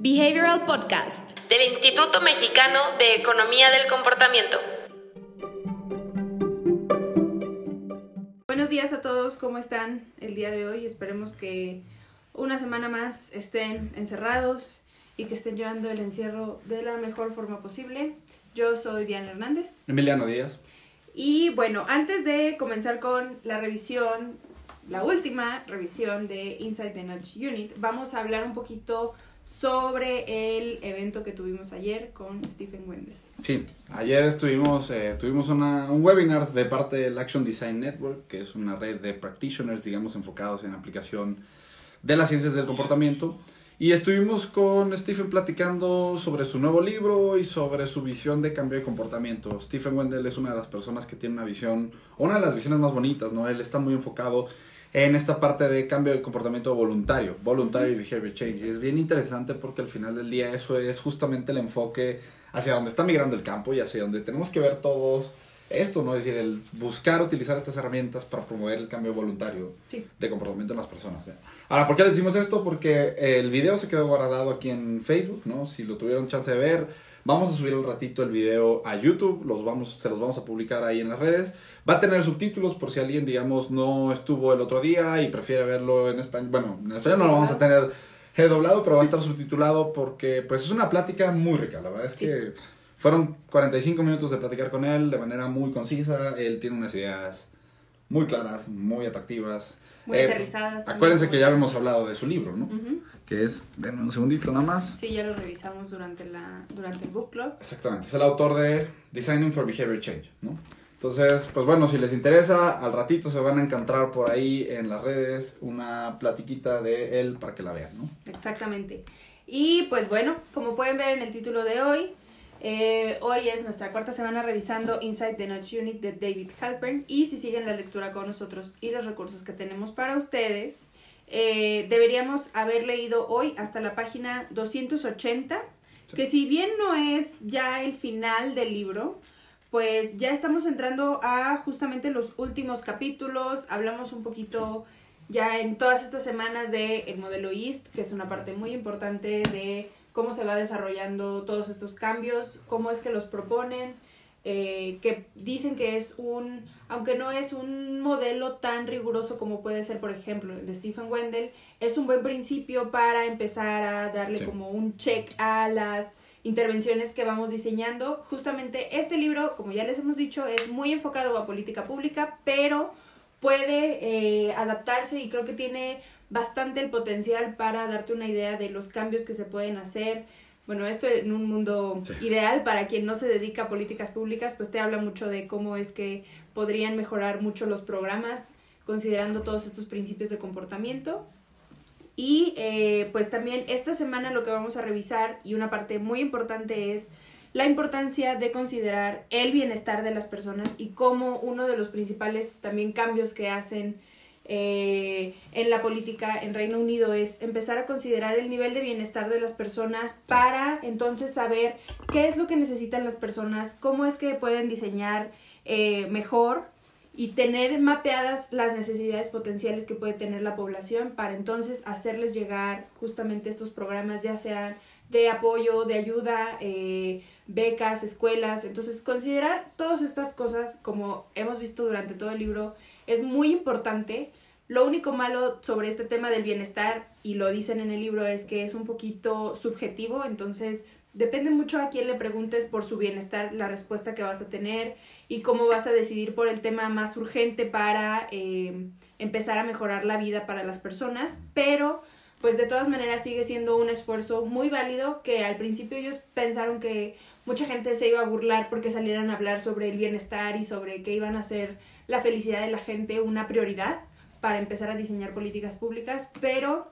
Behavioral Podcast del Instituto Mexicano de Economía del Comportamiento. Buenos días a todos, ¿cómo están el día de hoy? Esperemos que una semana más estén encerrados y que estén llevando el encierro de la mejor forma posible. Yo soy Diana Hernández. Emiliano Díaz. Y bueno, antes de comenzar con la revisión, la última revisión de Inside the Nudge Unit, vamos a hablar un poquito sobre el evento que tuvimos ayer con Stephen Wendell. Sí, ayer estuvimos, eh, tuvimos una, un webinar de parte del Action Design Network, que es una red de practitioners, digamos, enfocados en aplicación de las ciencias del comportamiento. Y estuvimos con Stephen platicando sobre su nuevo libro y sobre su visión de cambio de comportamiento. Stephen Wendell es una de las personas que tiene una visión, una de las visiones más bonitas, ¿no? Él está muy enfocado en esta parte de cambio de comportamiento voluntario, voluntary behavior change. Y es bien interesante porque al final del día eso es justamente el enfoque hacia donde está migrando el campo y hacia donde tenemos que ver todos esto, ¿no? Es decir, el buscar utilizar estas herramientas para promover el cambio voluntario de comportamiento en las personas. ¿eh? Ahora, ¿por qué les decimos esto? Porque el video se quedó guardado aquí en Facebook, ¿no? Si lo tuvieron chance de ver, vamos a subir un ratito el video a YouTube, los vamos, se los vamos a publicar ahí en las redes. Va a tener subtítulos por si alguien, digamos, no estuvo el otro día y prefiere verlo en español. Bueno, en español no lo vamos a tener doblado, pero va a estar subtitulado porque pues es una plática muy rica. La verdad es que fueron 45 minutos de platicar con él de manera muy concisa. Él tiene unas ideas muy claras, muy atractivas. Muy aterrizadas. Acuérdense que ya habíamos hablado de su libro, ¿no? Que es, denme un segundito nada más. Sí, ya lo revisamos durante, la, durante el book club. Exactamente, es el autor de Designing for Behavior Change, ¿no? Entonces, pues bueno, si les interesa, al ratito se van a encontrar por ahí en las redes una platiquita de él para que la vean, ¿no? Exactamente. Y pues bueno, como pueden ver en el título de hoy, eh, hoy es nuestra cuarta semana revisando Inside the Nudge Unit de David Halpern y si siguen la lectura con nosotros y los recursos que tenemos para ustedes, eh, deberíamos haber leído hoy hasta la página 280, que si bien no es ya el final del libro, pues ya estamos entrando a justamente los últimos capítulos, hablamos un poquito ya en todas estas semanas de el modelo EAST, que es una parte muy importante de cómo se va desarrollando todos estos cambios, cómo es que los proponen, eh, que dicen que es un, aunque no es un modelo tan riguroso como puede ser, por ejemplo, el de Stephen Wendell, es un buen principio para empezar a darle como un check a las intervenciones que vamos diseñando. Justamente este libro, como ya les hemos dicho, es muy enfocado a política pública, pero puede eh, adaptarse y creo que tiene bastante el potencial para darte una idea de los cambios que se pueden hacer. Bueno, esto en un mundo ideal para quien no se dedica a políticas públicas, pues te habla mucho de cómo es que podrían mejorar mucho los programas considerando todos estos principios de comportamiento. Y eh, pues también esta semana lo que vamos a revisar y una parte muy importante es la importancia de considerar el bienestar de las personas y cómo uno de los principales también cambios que hacen eh, en la política en Reino Unido es empezar a considerar el nivel de bienestar de las personas para entonces saber qué es lo que necesitan las personas, cómo es que pueden diseñar eh, mejor y tener mapeadas las necesidades potenciales que puede tener la población para entonces hacerles llegar justamente estos programas, ya sean de apoyo, de ayuda, eh, becas, escuelas. Entonces, considerar todas estas cosas, como hemos visto durante todo el libro, es muy importante. Lo único malo sobre este tema del bienestar, y lo dicen en el libro, es que es un poquito subjetivo, entonces depende mucho a quién le preguntes por su bienestar la respuesta que vas a tener y cómo vas a decidir por el tema más urgente para eh, empezar a mejorar la vida para las personas, pero pues de todas maneras sigue siendo un esfuerzo muy válido que al principio ellos pensaron que mucha gente se iba a burlar porque salieran a hablar sobre el bienestar y sobre que iban a hacer la felicidad de la gente una prioridad para empezar a diseñar políticas públicas, pero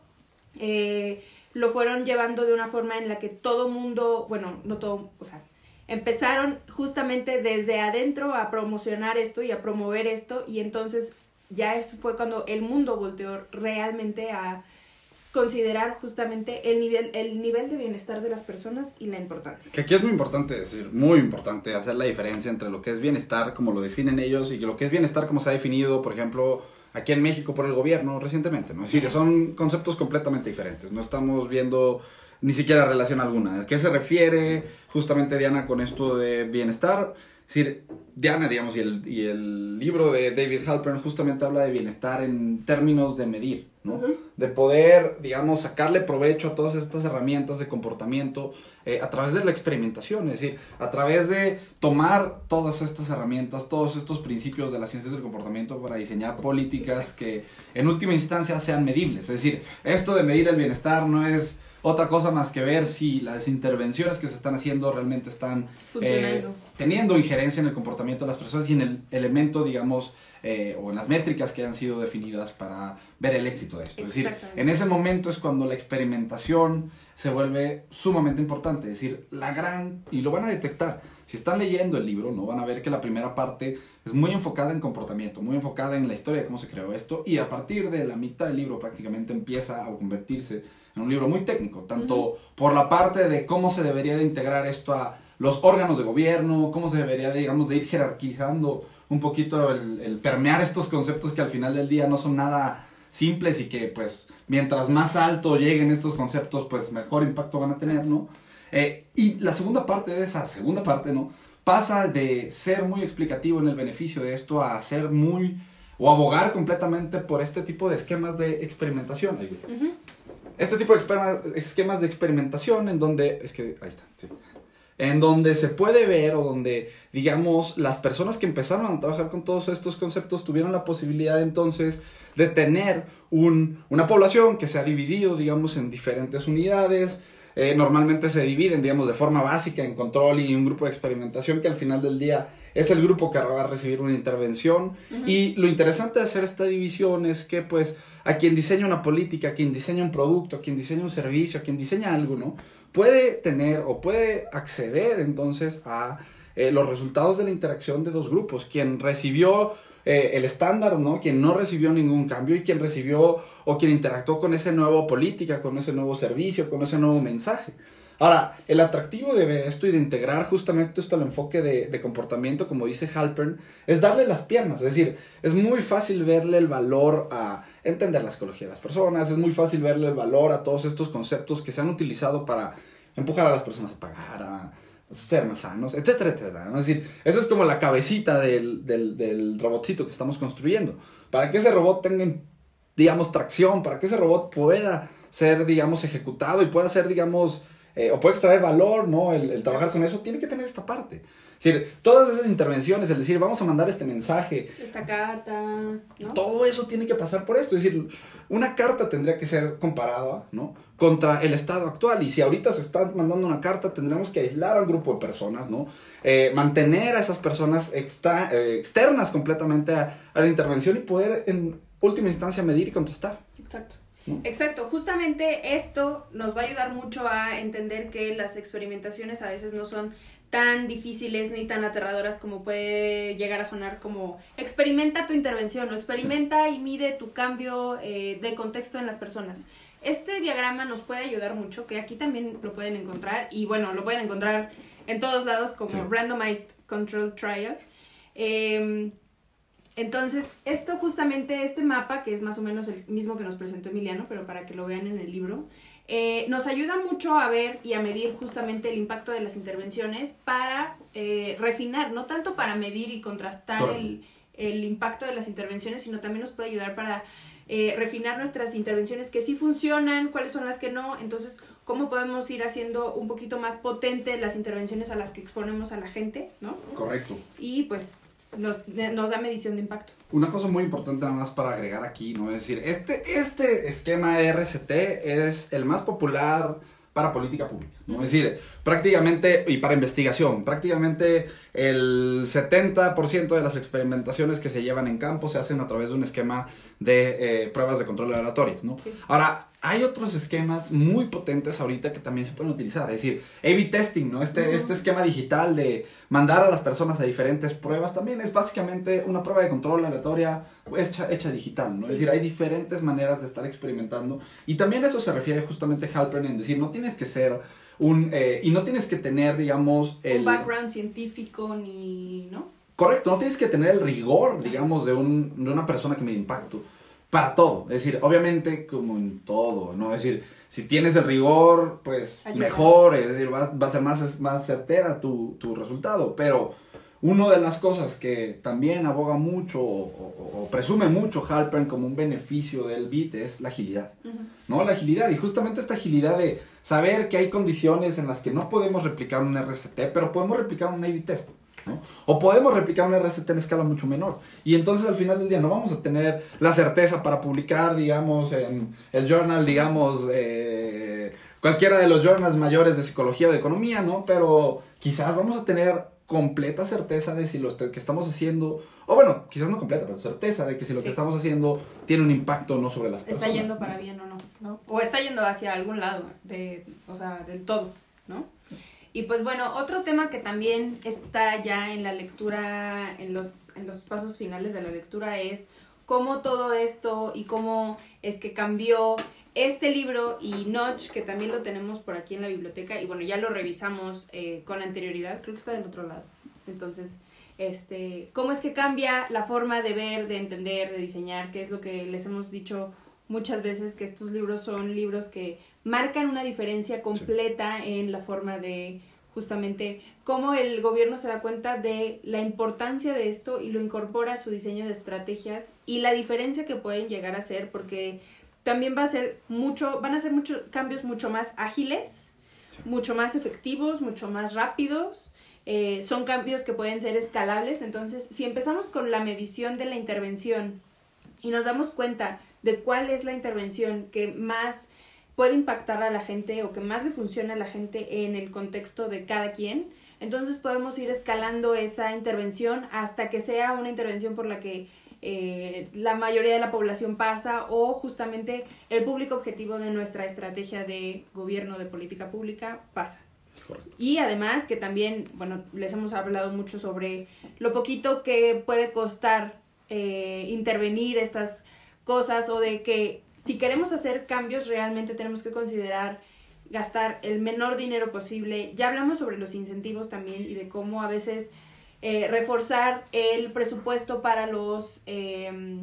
eh, lo fueron llevando de una forma en la que todo mundo, bueno, no todo, o sea, empezaron justamente desde adentro a promocionar esto y a promover esto y entonces ya eso fue cuando el mundo volteó realmente a considerar justamente el nivel, el nivel de bienestar de las personas y la importancia. Que aquí es muy importante, es decir, muy importante hacer la diferencia entre lo que es bienestar, como lo definen ellos, y lo que es bienestar, como se ha definido, por ejemplo, aquí en México por el gobierno recientemente, ¿no? Es decir, son conceptos completamente diferentes. No estamos viendo ni siquiera relación alguna. ¿A qué se refiere justamente Diana con esto de bienestar? Es decir, Diana, digamos, y el, y el libro de David Halpern justamente habla de bienestar en términos de medir, ¿no? De poder, digamos, sacarle provecho a todas estas herramientas de comportamiento eh, a través de la experimentación, es decir, a través de tomar todas estas herramientas, todos estos principios de las ciencias del comportamiento para diseñar políticas que en última instancia sean medibles. Es decir, esto de medir el bienestar no es otra cosa más que ver si las intervenciones que se están haciendo realmente están eh, teniendo injerencia en el comportamiento de las personas y en el elemento, digamos, eh, o en las métricas que han sido definidas para ver el éxito de esto. Es decir, en ese momento es cuando la experimentación se vuelve sumamente importante. Es decir, la gran, y lo van a detectar, si están leyendo el libro, no van a ver que la primera parte es muy enfocada en comportamiento, muy enfocada en la historia de cómo se creó esto, y a partir de la mitad del libro prácticamente empieza a convertirse en un libro muy técnico, tanto por la parte de cómo se debería de integrar esto a los órganos de gobierno, cómo se debería, digamos, de ir jerarquizando un poquito el, permear estos conceptos que al final del día no son nada simples y que pues mientras más alto lleguen estos conceptos pues mejor impacto van a tener, ¿no? Eh, y la segunda parte de esa segunda parte, ¿no? Pasa de ser muy explicativo en el beneficio de esto a ser muy o abogar completamente por este tipo de esquemas de experimentación este tipo de esquemas de experimentación en donde, es que, ahí está, sí. En donde se puede ver o donde, digamos, las personas que empezaron a trabajar con todos estos conceptos tuvieron la posibilidad entonces de tener un, una población que se ha dividido, digamos, en diferentes unidades. Eh, normalmente se dividen, digamos, de forma básica en control y un grupo de experimentación que al final del día es el grupo que va a recibir una intervención. Y lo interesante de hacer esta división es que, pues, a quien diseña una política, a quien diseña un producto, a quien diseña un servicio, a quien diseña algo, ¿no? Puede tener o puede acceder entonces a eh, los resultados de la interacción de dos grupos. Quien recibió eh, el estándar, ¿no? Quien no recibió ningún cambio y quien recibió o quien interactuó con esa nueva política, con ese nuevo servicio, con ese nuevo mensaje. Ahora, el atractivo de esto y de integrar justamente esto al enfoque de, comportamiento, como dice Halpern, es darle las piernas. Es decir, es muy fácil verle el valor a entender la psicología de las personas, es muy fácil verle el valor a todos estos conceptos que se han utilizado para empujar a las personas a pagar, ser más sanos, etcétera, etcétera. Es decir, eso es como la cabecita del, del, del robotcito que estamos construyendo. Para que ese robot tenga, digamos, tracción, para que ese robot pueda ser, digamos, ejecutado y pueda ser, digamos, eh, o puede extraer valor, ¿no? El, trabajar con eso, tiene que tener esta parte. Es decir, todas esas intervenciones, el decir, vamos a mandar este mensaje. Esta carta, ¿no? Todo eso tiene que pasar por esto. Es decir, una carta tendría que ser comparada, ¿no? Contra el estado actual. Y si ahorita se está mandando una carta, tendremos que aislar a un grupo de personas, ¿no? Eh, mantener a esas personas extra, eh, externas completamente a la intervención y poder, en última instancia, medir y contrastar. Exacto. Exacto, justamente esto nos va a ayudar mucho a entender que las experimentaciones a veces no son tan difíciles ni tan aterradoras como puede llegar a sonar como experimenta tu intervención o experimenta y mide tu cambio eh, de contexto en las personas. Este diagrama nos puede ayudar mucho, que aquí también lo pueden encontrar y bueno, lo pueden encontrar en todos lados como Randomized Control Trial. Em, entonces, esto justamente, este mapa, que es más o menos el mismo que nos presentó Emiliano, pero para que lo vean en el libro, eh, nos ayuda mucho a ver y a medir justamente el impacto de las intervenciones para eh, refinar, no tanto para medir y contrastar el, el, impacto de las intervenciones, sino también nos puede ayudar para eh, refinar nuestras intervenciones que sí funcionan, cuáles son las que no, entonces cómo podemos ir haciendo un poquito más potente las intervenciones a las que exponemos a la gente, ¿no? Correcto. Y pues nos, nos, da medición de impacto. Una cosa muy importante nada más para agregar aquí, ¿no? Es decir, este, este esquema de RCT es el más popular para política pública, ¿no? Es decir, prácticamente, y para investigación, prácticamente el 70% de las experimentaciones que se llevan en campo se hacen a través de un esquema de eh, pruebas de control aleatorias, ¿no? Ahora, hay otros esquemas muy potentes ahorita que también se pueden utilizar, es decir, A-B testing, ¿no? Este, este esquema digital de mandar a las personas a diferentes pruebas también es básicamente una prueba de control aleatoria hecha, hecha digital, ¿no? Es decir, hay diferentes maneras de estar experimentando y también eso se refiere justamente a Halpern en decir, no tienes que ser un, eh, y no tienes que tener, digamos, el... Un background científico ni, ¿no? Correcto, no tienes que tener el rigor, digamos, de, un, de una persona que me impacto. Para todo. Es decir, obviamente como en todo, ¿no? Es decir, si tienes el rigor, pues Ayuda. mejor, es decir, va, va a ser más, más certera tu, tu resultado. Pero una de las cosas que también aboga mucho o, o- o presume mucho Halpern como un beneficio del BIT es la agilidad. ¿no? La agilidad, y justamente esta agilidad de saber que hay condiciones en las que no podemos replicar un RCT, pero podemos replicar un A-B test, ¿no? O podemos replicar un RCT en escala mucho menor. Y entonces al final del día no vamos a tener la certeza para publicar, digamos, en el journal, digamos, eh, cualquiera de los journals mayores de psicología o de economía, ¿no? Pero quizás vamos a tener completa certeza de si lo que estamos haciendo, o bueno, quizás no completa, pero certeza de que si lo Sí. que estamos haciendo tiene un impacto o no sobre las Está personas. yendo para bien o no, ¿no? O está yendo hacia algún lado, de, o sea, del todo. Y pues bueno, otro tema que también está ya en la lectura, en los, en los pasos finales de la lectura es cómo todo esto y cómo es que cambió este libro y Notch, que también lo tenemos por aquí en la biblioteca, y bueno, ya lo revisamos eh, con anterioridad, creo que está del otro lado. Entonces, este, cómo es que cambia la forma de ver, de entender, de diseñar, que es lo que les hemos dicho muchas veces, que estos libros son libros que marcan una diferencia completa en la forma de justamente cómo el gobierno se da cuenta de la importancia de esto y lo incorpora a su diseño de estrategias y la diferencia que pueden llegar a ser porque también va a ser mucho, van a ser muchos cambios mucho más ágiles, mucho más efectivos, mucho más rápidos. eh, son cambios que pueden ser escalables. Entonces, si empezamos con la medición de la intervención y nos damos cuenta de cuál es la intervención que más puede impactar a la gente o que más le funciona a la gente en el contexto de cada quien, entonces podemos ir escalando esa intervención hasta que sea una intervención por la que eh, la mayoría de la población pasa o justamente el público objetivo de nuestra estrategia de gobierno de política pública pasa. Y además que también, bueno, les hemos hablado mucho sobre lo poquito que puede costar eh, intervenir estas cosas o de que si queremos hacer cambios realmente tenemos que considerar gastar el menor dinero posible. Ya hablamos sobre los incentivos también y de cómo a veces eh, reforzar el presupuesto para los eh,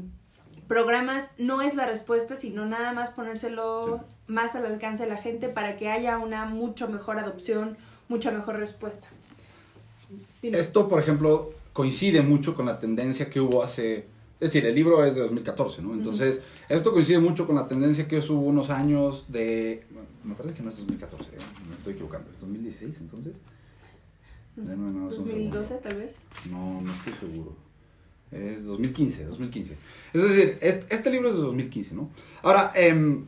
programas no es la respuesta, sino nada más ponérselo más al alcance de la gente para que haya una mucho mejor adopción, mucha mejor respuesta. Dime. Esto, por ejemplo, coincide mucho con la tendencia que hubo hace... Es decir, el libro es de 2014, ¿no? Entonces, esto coincide mucho con la tendencia que hubo unos años de... bueno, me parece que no es 2014, ¿eh? me estoy equivocando. ¿Es 2016 entonces? No, no, no, es un segundo. 2012 tal vez. No, no estoy seguro. Es 2015, 2015. Es decir, este, este libro es de 2015, ¿no? Ahora, em,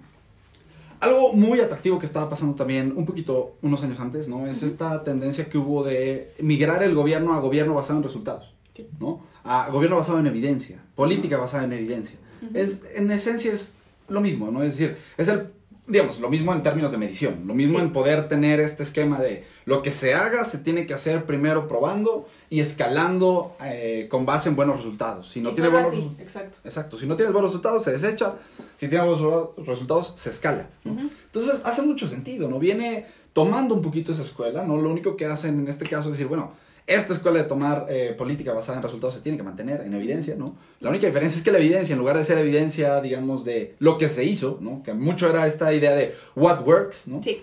algo muy atractivo que estaba pasando también un poquito unos años antes, ¿no? Es esta tendencia que hubo de migrar el gobierno a gobierno basado en resultados, Sí. ¿no? A gobierno basado en evidencia, política basada en evidencia. Es, en esencia es lo mismo, ¿no? Es decir, es el, digamos, lo mismo en términos de medición, lo mismo Sí. en poder tener este esquema de lo que se haga se tiene que hacer primero probando y escalando eh, con base en buenos resultados. Si no y tiene solo buenos así, exacto. Exacto, si no tienes buenos resultados, se desecha. Si tienes buenos resultados, se escala. ¿no? Ujú. Entonces, hace mucho sentido, ¿no? Viene tomando un poquito esa escuela, ¿no? Lo único que hacen en este caso es decir, bueno, esta escuela de tomar eh, política basada en resultados se tiene que mantener en evidencia, ¿no? La única diferencia es que la evidencia, en lugar de ser evidencia, digamos, de lo que se hizo, ¿no? Que mucho era esta idea de what works, ¿no? Sí,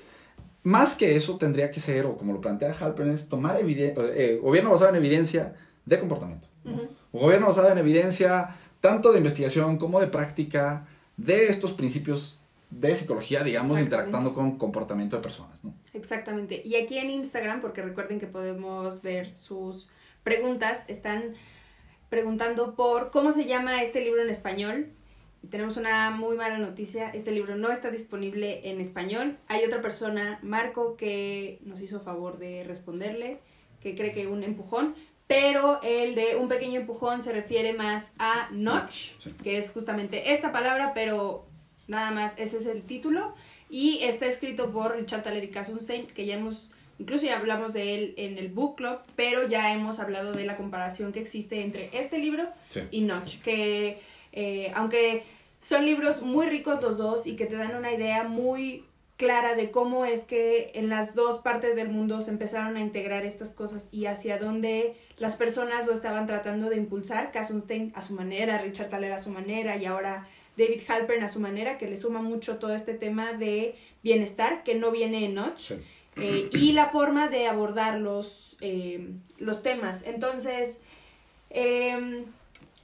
Más que eso tendría que ser, o como lo plantea Halpern, es tomar eviden- eh, gobierno basado en evidencia de comportamiento. ¿no? Ujú. Un gobierno basado en evidencia tanto de investigación como de práctica de estos principios de psicología, digamos, interactuando con comportamiento de personas. ¿no? exactamente. Y aquí en Instagram, porque recuerden que podemos ver sus preguntas, están preguntando por cómo se llama este libro en español. Y tenemos una muy mala noticia, este libro no está disponible en español. Hay otra persona, Marco, que nos hizo favor de responderle, que cree que un empujón, pero el de un pequeño empujón se refiere más a notch, Sí. que es justamente esta palabra, pero nada más ese es el título. Y está escrito por Richard Thaler y Kassenstein, que ya hemos, incluso ya hablamos de él en el book club, pero ya hemos hablado de la comparación que existe entre este libro Sí. y Notch, que eh, aunque son libros muy ricos los dos y que te dan una idea muy clara de cómo es que en las dos partes del mundo se empezaron a integrar estas cosas y hacia dónde las personas lo estaban tratando de impulsar, Kassenstein a su manera, Richard Thaler a su manera y ahora David Halpern a su manera, que le suma mucho todo este tema de bienestar, que no viene en Notch, Sí. eh, y la forma de abordar los, eh, los temas. Entonces, em,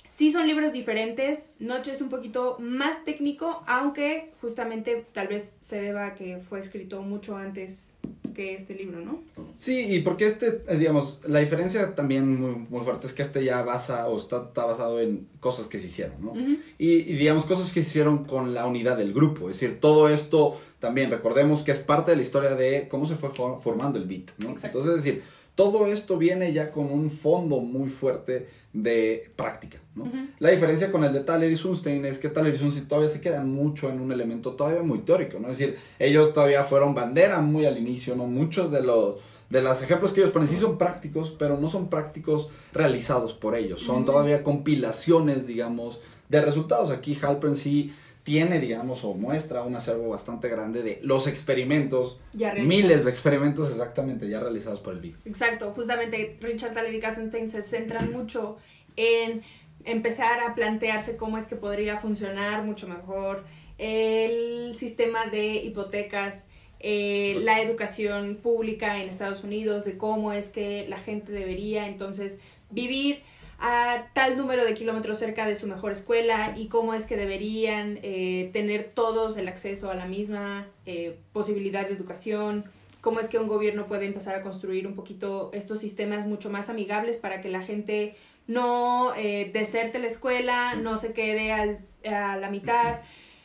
sí son libros diferentes, Notch es un poquito más técnico, aunque justamente tal vez se deba a que fue escrito mucho antes que este libro, ¿no? Sí, y porque este, es, digamos, la diferencia también muy, muy fuerte es que este ya basa o está, está basado en cosas que se hicieron, ¿no? Y, y, digamos cosas que se hicieron con la unidad del grupo, es decir, todo esto también recordemos que es parte de la historia de cómo se fue for- formando el beat, ¿no? Exacto. Entonces, es decir, todo esto viene ya con un fondo muy fuerte de práctica, ¿no? La diferencia con el de Thaler y Sunstein es que Thaler y Sunstein todavía se quedan mucho en un elemento todavía muy teórico, ¿no? Es decir, ellos todavía fueron bandera muy al inicio, ¿no? Muchos de los de los ejemplos que ellos ponen sí son prácticos, pero no son prácticos realizados por ellos, son todavía compilaciones, digamos, de resultados. Aquí Halpern sí tiene, digamos, o muestra un acervo bastante grande de los experimentos, Ya miles de experimentos exactamente ya realizados por el BIG. Exacto, justamente Richard Thaler y Kassenstein se centran mucho en empezar a plantearse cómo es que podría funcionar mucho mejor el sistema de hipotecas, eh, la educación pública en Estados Unidos, de cómo es que la gente debería entonces vivir a tal número de kilómetros cerca de su mejor escuela y cómo es que deberían eh, tener todos el acceso a la misma eh, posibilidad de educación, cómo es que un gobierno puede empezar a construir un poquito estos sistemas mucho más amigables para que la gente no eh, deserte la escuela, no se quede al- a la mitad.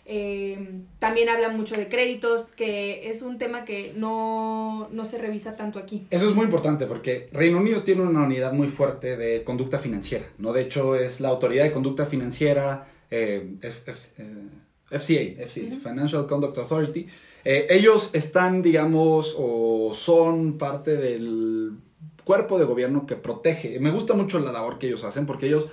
Eh, también habla mucho de créditos, que es un tema que no, no se revisa tanto aquí. Eso es muy importante porque Reino Unido tiene una unidad muy fuerte de conducta financiera, ¿no? De hecho, es la autoridad de conducta financiera eh, F- F- eh, FCA, FCA, Ujú. Financial Conduct Authority. Eh, ellos están, digamos, o son parte del cuerpo de gobierno que protege. Me gusta mucho la labor que ellos hacen porque ellos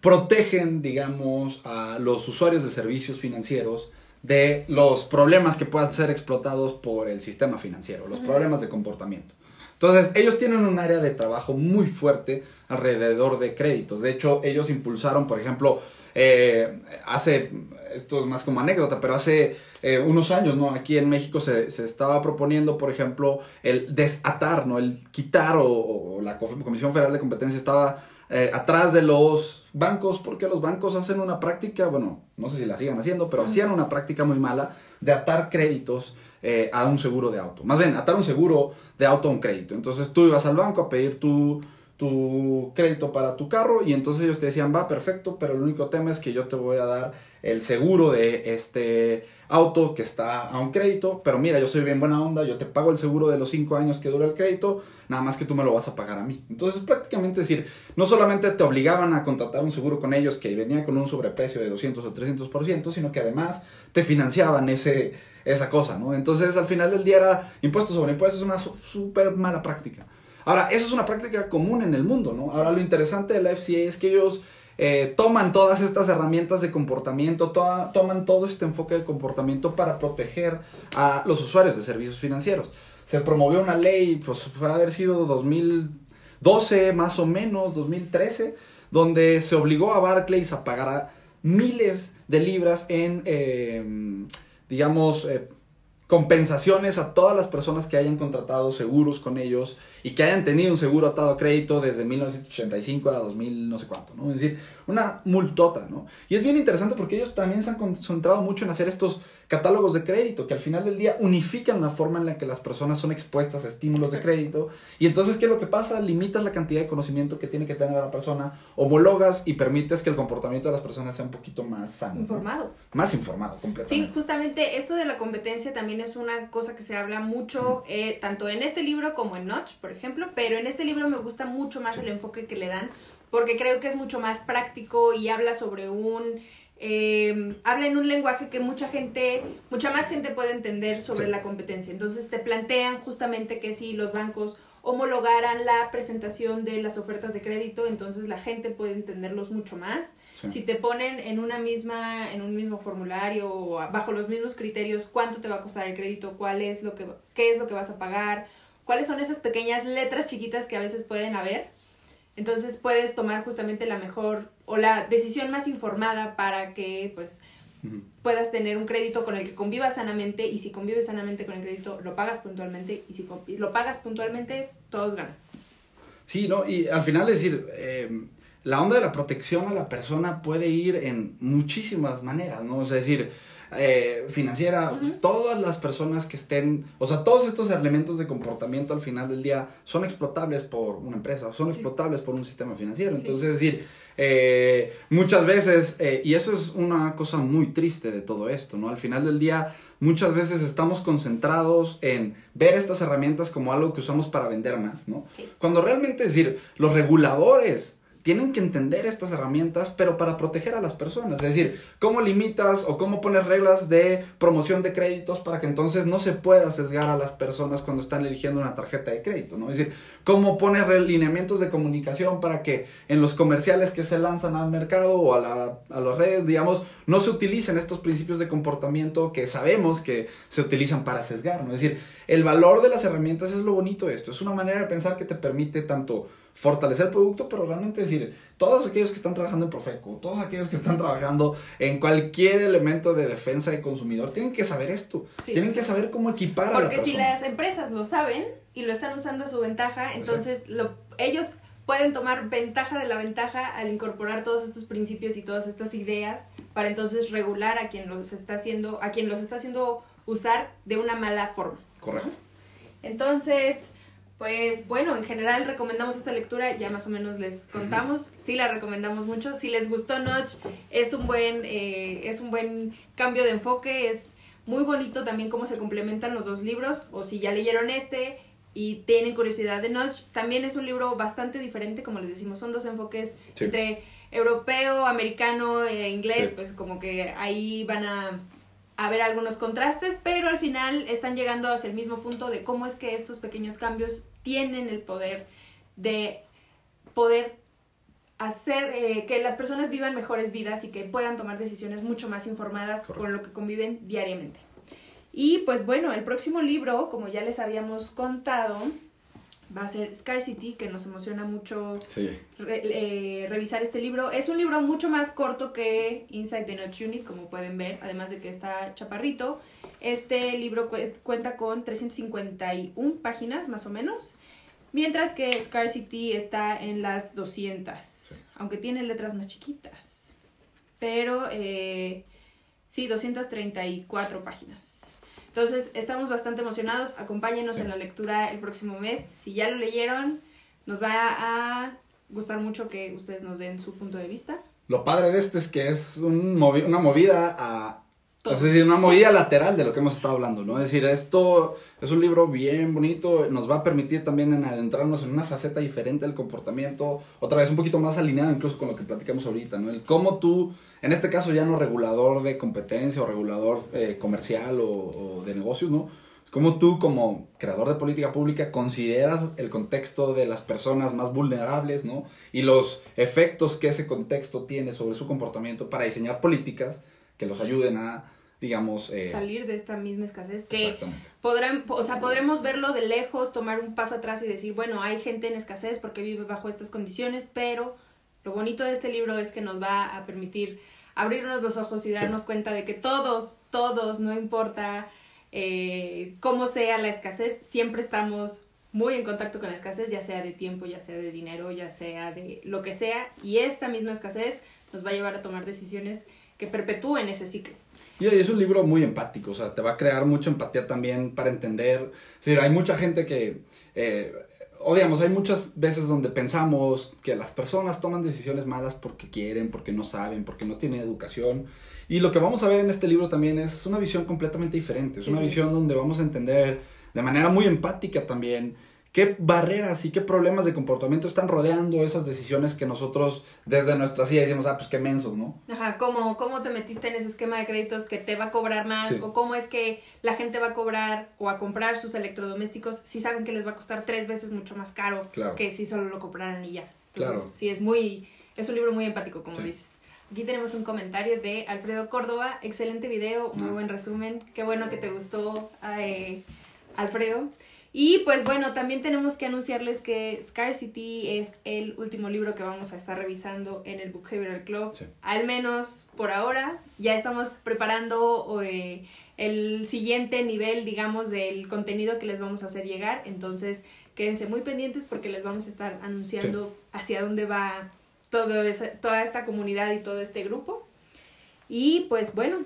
protegen, digamos, a los usuarios de servicios financieros de los problemas que puedan ser explotados por el sistema financiero, los problemas de comportamiento. Entonces, ellos tienen un área de trabajo muy fuerte alrededor de créditos. De hecho, ellos impulsaron, por ejemplo, eh, hace, esto es más como anécdota, pero hace eh, unos años, ¿no? Aquí en México se, se estaba proponiendo, por ejemplo, el desatar, ¿no? El quitar o, o la Co- Comisión Federal de Competencia estaba eh, atrás de los bancos, porque los bancos hacen una práctica, bueno, no sé si la sigan haciendo, pero hacían una práctica muy mala de atar créditos eh, a un seguro de auto. Más bien, atar un seguro de auto a un crédito. Entonces tú ibas al banco a pedir tu, tu crédito para tu carro y entonces ellos te decían, va, perfecto, pero el único tema es que yo te voy a dar el seguro de este auto que está a un crédito, pero mira, yo soy bien buena onda, yo te pago el seguro de los cinco años que dura el crédito, nada más que tú me lo vas a pagar a mí. Entonces, prácticamente decir, no solamente te obligaban a contratar un seguro con ellos que venía con un sobreprecio de 200 o 300%, sino que además te financiaban ese, esa cosa, ¿no? Entonces, al final del día era impuestos sobre impuestos, es una súper mala práctica. Ahora, eso es una práctica común en el mundo, ¿no? Ahora, lo interesante de la FCA es que ellos eh, toman todas estas herramientas de comportamiento, toman todo este enfoque de comportamiento para proteger a los usuarios de servicios financieros. Se promovió una ley, pues fue haber sido 2012 más o menos, 2013, donde se obligó a Barclays a pagar miles de libras en, eh, digamos, eh, compensaciones a todas las personas que hayan contratado seguros con ellos y que hayan tenido un seguro atado a crédito desde 1985 a 2000 no sé cuánto, ¿no? Es decir, una multota, ¿no? Y es bien interesante porque ellos también se han concentrado mucho en hacer estos catálogos de crédito que al final del día unifican la forma en la que las personas son expuestas a estímulos de crédito y entonces ¿qué es lo que pasa? Limitas la cantidad de conocimiento que tiene que tener la persona, homologas y permites que el comportamiento de las personas sea un poquito más sano. ¿no? Informado. Más informado Sí, completamente. justamente esto de la competencia también es una cosa que se habla mucho, eh, tanto en este libro como en Notch, por ejemplo, pero en este libro me gusta mucho más el enfoque que le dan, porque creo que es mucho más práctico y habla sobre un... eh, habla en un lenguaje que mucha gente, mucha más gente puede entender sobre Sí. la competencia. Entonces te plantean justamente que si los bancos homologaran la presentación de las ofertas de crédito, entonces la gente puede entenderlos mucho más. Sí. Si te ponen en una misma, en un mismo formulario o bajo los mismos criterios, cuánto te va a costar el crédito, cuál es lo que, qué es lo que vas a pagar, cuáles son esas pequeñas letras chiquitas que a veces pueden haber. Entonces puedes tomar justamente la mejor o la decisión más informada para que pues puedas tener un crédito con el que convivas sanamente y si convives sanamente con el crédito lo pagas puntualmente y si lo pagas puntualmente todos ganan. Sí, ¿no? Y al final, es decir, eh, la onda de la protección a la persona puede ir en muchísimas maneras, ¿no? O sea, es decir, eh, financiera, todas las personas que estén, o sea, todos estos elementos de comportamiento al final del día son explotables por una empresa, son explotables por un sistema financiero. Sí. Entonces, es decir, eh, muchas veces, eh, y eso es una cosa muy triste de todo esto, ¿no? Al final del día, muchas veces estamos concentrados en ver estas herramientas como algo que usamos para vender más, ¿no? Sí. Cuando realmente, es decir, los reguladores tienen que entender estas herramientas, pero para proteger a las personas. Es decir, cómo limitas o cómo pones reglas de promoción de créditos para que entonces no se pueda sesgar a las personas cuando están eligiendo una tarjeta de crédito, ¿no? Es decir, cómo pones lineamientos de comunicación para que en los comerciales que se lanzan al mercado o a, la- las redes, digamos, no se utilicen estos principios de comportamiento que sabemos que se utilizan para sesgar, ¿no? Es decir, el valor de las herramientas es lo bonito de esto. Es una manera de pensar que te permite tanto fortalecer el producto, pero realmente decir, todos aquellos que están trabajando en Profeco, todos aquellos que están trabajando en cualquier elemento de defensa de consumidor, tienen que saber esto. Sí, tienen sí. que saber cómo equipar a la Porque si las empresas lo saben y lo están usando a su ventaja, entonces lo, ellos pueden tomar ventaja de la ventaja al incorporar todos estos principios y todas estas ideas para entonces regular a quien los está haciendo, a quien los está haciendo usar de una mala forma. Correcto. Entonces, pues bueno, en general recomendamos esta lectura, ya más o menos les contamos, sí la recomendamos mucho, si les gustó Notch, es un buen, eh, es un buen cambio de enfoque, es muy bonito también cómo se complementan los dos libros, o si ya leyeron este y tienen curiosidad de Notch, también es un libro bastante diferente, como les decimos, son dos enfoques Sí. entre europeo, americano e inglés, Sí. pues como que ahí van a haber algunos contrastes, pero al final están llegando hacia el mismo punto de cómo es que estos pequeños cambios tienen el poder de poder hacer eh, que las personas vivan mejores vidas y que puedan tomar decisiones mucho más informadas Correcto. con lo que conviven diariamente. Y pues bueno, el próximo libro, como ya les habíamos contado, va a ser Scarcity, que nos emociona mucho Sí. re- eh, revisar este libro. Es un libro mucho más corto que Inside the Notch Unit, como pueden ver, además de que está chaparrito. Este libro cu- cuenta con 351 páginas más o menos, mientras que Scarcity está en las 200, aunque tiene letras más chiquitas. Pero eh, sí, 234 páginas. Entonces, estamos bastante emocionados. Acompáñenos Sí. en la lectura el próximo mes. Si ya lo leyeron, nos va a gustar mucho que ustedes nos den su punto de vista. Lo padre de este es que es un movi- una movida a... Es decir, una movida lateral de lo que hemos estado hablando, ¿no? Es decir, esto es un libro bien bonito, nos va a permitir también en adentrarnos en una faceta diferente del comportamiento, otra vez un poquito más alineado incluso con lo que platicamos ahorita, ¿no? El cómo tú, en este caso ya no regulador de competencia o regulador eh, comercial o, o de negocios, ¿no? Cómo tú como creador de política pública consideras el contexto de las personas más vulnerables, ¿no? Y los efectos que ese contexto tiene sobre su comportamiento para diseñar políticas que los ayuden a, digamos... eh, Salir de esta misma escasez que podrán, o sea, podremos verlo de lejos, tomar un paso atrás y decir, bueno, hay gente en escasez porque vive bajo estas condiciones, pero lo bonito de este libro es que nos va a permitir abrirnos los ojos y darnos cuenta de que todos, todos, no importa eh, cómo sea la escasez, siempre estamos muy en contacto con la escasez, ya sea de tiempo, ya sea de dinero, ya sea de lo que sea, y esta misma escasez nos va a llevar a tomar decisiones que perpetúen ese ciclo. Y es un libro muy empático, o sea, te va a crear mucha empatía también para entender. Es decir, hay mucha gente que, eh, o digamos, hay muchas veces donde pensamos que las personas toman decisiones malas porque quieren, porque no saben, porque no tienen educación. Y lo que vamos a ver en este libro también es una visión completamente diferente. Es una sí. visión donde vamos a entender de manera muy empática también qué barreras y qué problemas de comportamiento están rodeando esas decisiones que nosotros desde nuestra silla decimos, ah, pues qué menso, ¿no? Ajá, ¿cómo, ¿cómo te metiste en ese esquema de créditos que te va a cobrar más? Sí. ¿O cómo es que la gente va a cobrar o a comprar sus electrodomésticos si saben que les va a costar tres veces mucho más caro Claro. que si solo lo compraran y ya? Entonces, Claro. sí, es muy, es un libro muy empático, como Sí. dices. Aquí tenemos un comentario de Alfredo Córdoba. Excelente video, muy Ah. buen resumen. Qué bueno que te gustó, eh, Alfredo. Y pues bueno, también tenemos que anunciarles que Scarcity es el último libro que vamos a estar revisando en el Book Behavioral Club. Sí. Al menos por ahora. Ya estamos preparando eh, el siguiente nivel, digamos, del contenido que les vamos a hacer llegar. Entonces, quédense muy pendientes porque les vamos a estar anunciando hacia dónde va todo ese- toda esta comunidad y todo este grupo. Y pues bueno,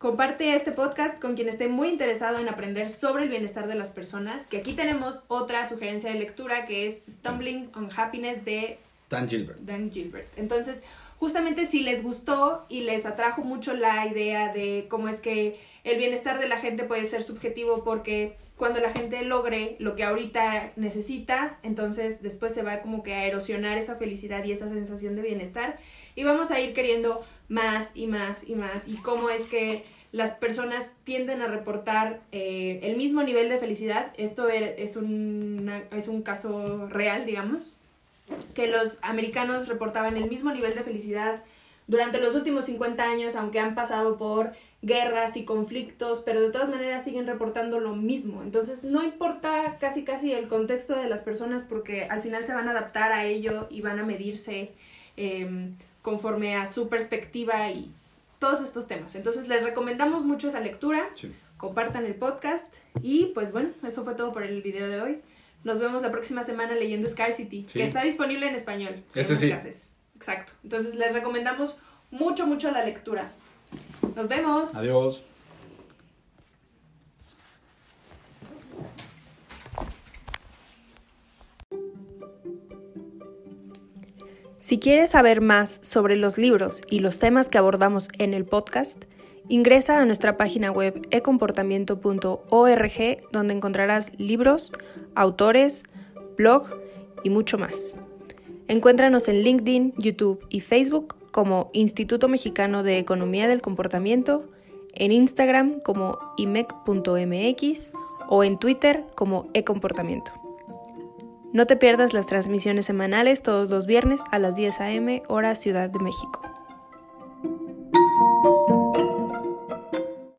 comparte este podcast con quien esté muy interesado en aprender sobre el bienestar de las personas. Que aquí tenemos otra sugerencia de lectura que es Stumbling on Happiness de Dan Gilbert. Dan Gilbert. Entonces, justamente si les gustó y les atrajo mucho la idea de cómo es que el bienestar de la gente puede ser subjetivo porque cuando la gente logre lo que ahorita necesita, entonces después se va como que a erosionar esa felicidad y esa sensación de bienestar y vamos a ir queriendo más y más y más y cómo es que las personas tienden a reportar eh, el mismo nivel de felicidad. Esto er- es, una- es un caso real, digamos que los americanos reportaban el mismo nivel de felicidad durante los últimos 50 años, aunque han pasado por guerras y conflictos, pero de todas maneras siguen reportando lo mismo. Entonces no importa casi casi el contexto de las personas porque al final se van a adaptar a ello y van a medirse eh, conforme a su perspectiva y todos estos temas. Entonces les recomendamos mucho esa lectura Sí. compartan el podcast y pues bueno, eso fue todo por el video de hoy. Nos vemos la próxima semana leyendo Scarcity, Sí. que está disponible en español. Ese sí. clases. Exacto. Entonces les recomendamos mucho, mucho la lectura. Nos vemos. Adiós. Si quieres saber más sobre los libros y los temas que abordamos en el podcast, ingresa a nuestra página web ecomportamiento.org donde encontrarás libros, autores, blog y mucho más. Encuéntranos en LinkedIn, YouTube y Facebook como Instituto Mexicano de Economía del Comportamiento, en Instagram como imec.mx o en Twitter como ecomportamiento. No te pierdas las transmisiones semanales todos los viernes a las 10 a.m. hora Ciudad de México.